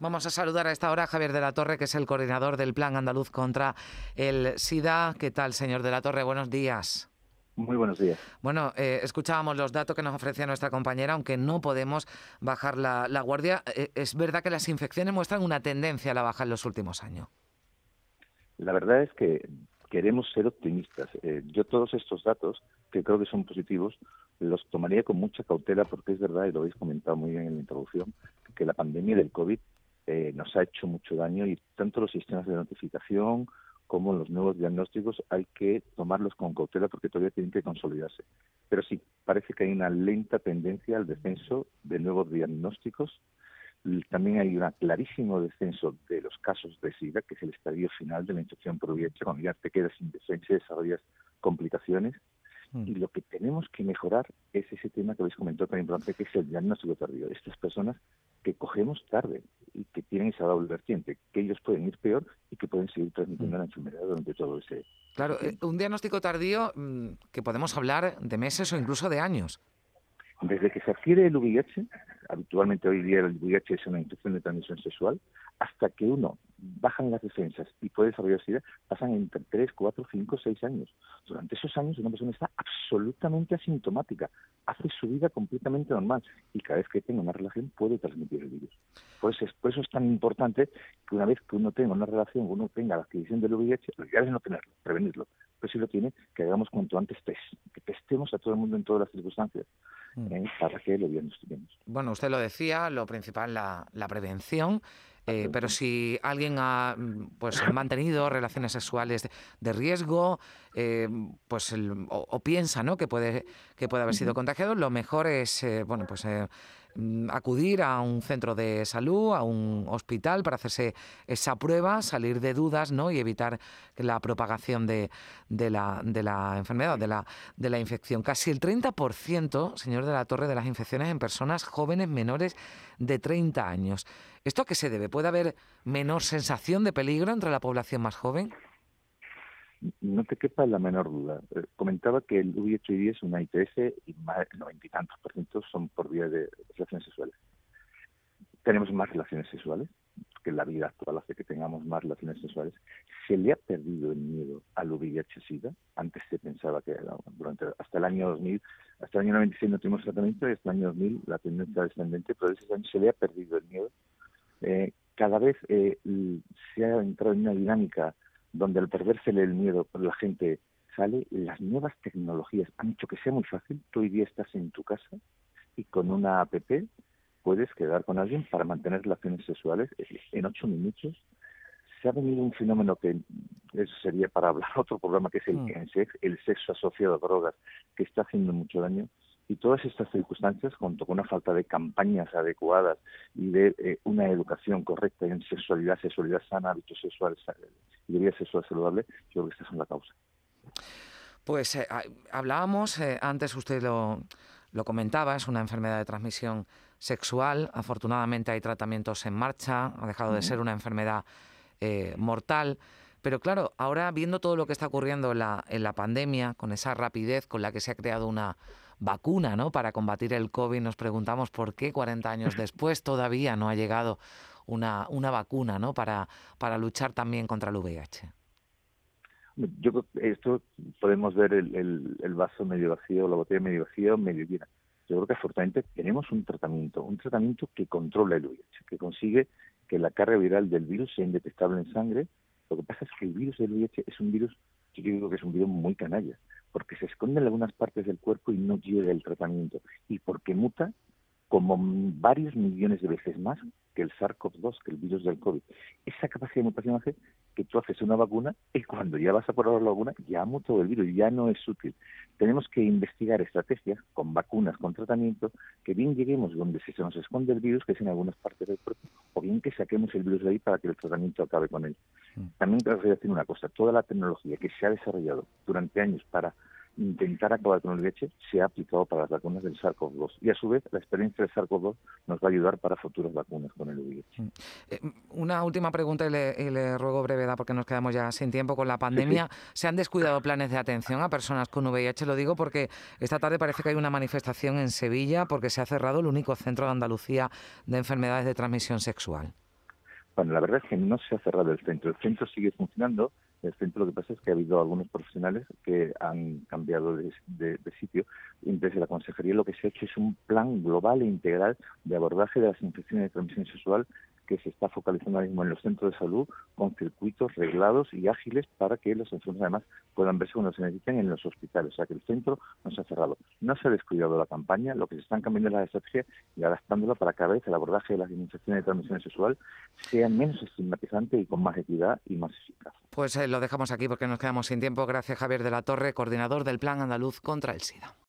Vamos a saludar a esta hora a Javier de la Torre, que es el coordinador del Plan Andaluz contra el SIDA. ¿Qué tal, señor de la Torre? Buenos días. Muy buenos días. Bueno, eh, escuchábamos los datos que nos ofrecía nuestra compañera, aunque no podemos bajar la, guardia. Eh, es verdad que las infecciones muestran una tendencia a la baja en los últimos años. La verdad es que queremos ser optimistas. Eh, yo todos estos datos, que creo que son positivos, los tomaría con mucha cautela porque es verdad, y lo habéis comentado muy bien en la introducción, que la pandemia del COVID eh, nos ha hecho mucho daño y tanto los sistemas de notificación como los nuevos diagnósticos hay que tomarlos con cautela porque todavía tienen que consolidarse. Pero sí, parece que hay una lenta tendencia al descenso de nuevos diagnósticos. También hay un clarísimo descenso de los casos de SIDA, que es el estadio final de la infección por VIH, cuando ya te quedas sin defensa y desarrollas complicaciones. Mm. Y lo que tenemos que mejorar es ese tema que habéis comentado tan importante, que es el diagnóstico tardío. Estas personas que cogemos tarde y que tienen esa doble vertiente, que ellos pueden ir peor y que pueden seguir transmitiendo mm. la enfermedad durante todo ese... Claro, eh, un diagnóstico tardío mm, que podemos hablar de meses o incluso de años. Desde que se adquiere el VIH, habitualmente hoy día el VIH es una infección de transmisión sexual, hasta que uno bajan las defensas y puede desarrollar SIDA, pasan entre 3, 4, 5, 6 años. Durante esos años una persona está absolutamente asintomática, hace su vida completamente normal y cada vez que tenga una relación puede transmitir el virus. Pues es, por eso es tan importante que una vez que uno tenga una relación, uno tenga la adquisición del VIH, lo ideal es no tenerlo, prevenirlo. Pero si lo tiene, que hagamos cuanto antes test, que testemos a todo el mundo en todas las circunstancias mm. ¿eh? para que lo diagnostiquemos. Bueno, usted lo decía, lo principal la, la prevención. Eh, pero si alguien ha mm, pues mantenido relaciones sexuales de, riesgo, eh, pues o, piensa ¿no? que puede que puede haber sido contagiado, lo mejor es eh, bueno pues acudir a un centro de salud, a un hospital para hacerse esa prueba, salir de dudas ¿no? y evitar la propagación de, la, de la enfermedad, de la, de la infección. Casi el 30%, señor de la Torre, de las infecciones en personas jóvenes menores de 30 años. ¿Esto a qué se debe? ¿Puede haber menor sensación de peligro entre la población más joven? No te quepa la menor duda. Eh, comentaba que el VIH es una ITS y más del noventa y tantos por ciento son por vía de relaciones sexuales. Tenemos más relaciones sexuales, que la vida actual hace que tengamos más relaciones sexuales. Se le ha perdido el miedo al VIH-Sida. Antes se pensaba que durante hasta el año 2000, hasta el año 96 no tuvimos tratamiento y hasta el año 2000 la tendencia descendente, pero ese año se le ha perdido el miedo. Eh, cada vez eh, se ha entrado en una dinámica donde al perdérsele el miedo la gente sale, las nuevas tecnologías han hecho que sea muy fácil. Tú hoy día estás en tu casa y con una app puedes quedar con alguien para mantener relaciones sexuales en ocho minutos. Se ha venido un fenómeno que eso sería para hablar otro programa que es el, mm. el sexo asociado a drogas, que está haciendo mucho daño y todas estas circunstancias, junto con una falta de campañas adecuadas y de eh, una educación correcta en sexualidad, sexualidad sana, hábitos sexuales y vida sexual saludable, yo creo que estas son la causa. Pues eh, hablábamos, eh, antes usted lo, lo comentaba, es una enfermedad de transmisión sexual. Afortunadamente hay tratamientos en marcha, ha dejado de ser una enfermedad mortal. Pero claro, ahora viendo todo lo que está ocurriendo en la, en la pandemia, con esa rapidez con la que se ha creado una vacuna ¿no? para combatir el COVID, nos preguntamos por qué 40 años después todavía no ha llegado una, una vacuna ¿no? para, para luchar también contra el VIH. Yo creo que esto podemos ver el, el, vaso medio vacío, la botella medio vacía medio llena. Yo creo que afortunadamente tenemos un tratamiento, un tratamiento que controla el VIH, que consigue que la carga viral del virus sea indetectable en sangre. Lo que pasa es que el virus del VIH es un virus, yo digo que es un virus muy canalla porque se esconde en algunas partes del cuerpo y no llega el tratamiento, y porque muta como varios millones de veces más que el SARS-CoV-2, que el virus del COVID. Esa capacidad de mutación hace que tú haces una vacuna y cuando ya vas a probar la vacuna ya ha mutado el virus, ya no es útil. Tenemos que investigar estrategias con vacunas, con tratamiento, que bien lleguemos donde se nos esconde el virus, que es en algunas partes del cuerpo, o bien que saquemos el virus de ahí para que el tratamiento acabe con él. También voy a decir una cosa, toda la tecnología que se ha desarrollado durante años para intentar acabar con el VIH se ha aplicado para las vacunas del SARS-CoV-2 y a su vez la experiencia del SARS-CoV-2 nos va a ayudar para futuras vacunas con el VIH. Eh, una última pregunta y le, ruego brevedad porque nos quedamos ya sin tiempo con la pandemia. ¿Se han descuidado planes de atención a personas con VIH? Lo digo porque esta tarde parece que hay una manifestación en Sevilla porque se ha cerrado el único centro de Andalucía de enfermedades de transmisión sexual. Bueno, la verdad es que no se ha cerrado el centro. El centro sigue funcionando. El centro lo que pasa es que ha habido algunos profesionales que han cambiado de, sitio. Y desde la consejería lo que se ha hecho es un plan global e integral de abordaje de las infecciones de transmisión sexual que se está focalizando ahora mismo en los centros de salud con circuitos reglados y ágiles para que los enfermos además puedan verse cuando se necesiten en los hospitales. O sea que el centro no se ha cerrado. No se ha descuidado la campaña, lo que se están cambiando es la estrategia y adaptándola para que cada vez el abordaje de las infecciones de transmisión sexual sea menos estigmatizante y con más equidad y más eficaz. Pues eh, lo dejamos aquí porque nos quedamos sin tiempo. Gracias Javier de la Torre, coordinador del Plan Andaluz contra el SIDA.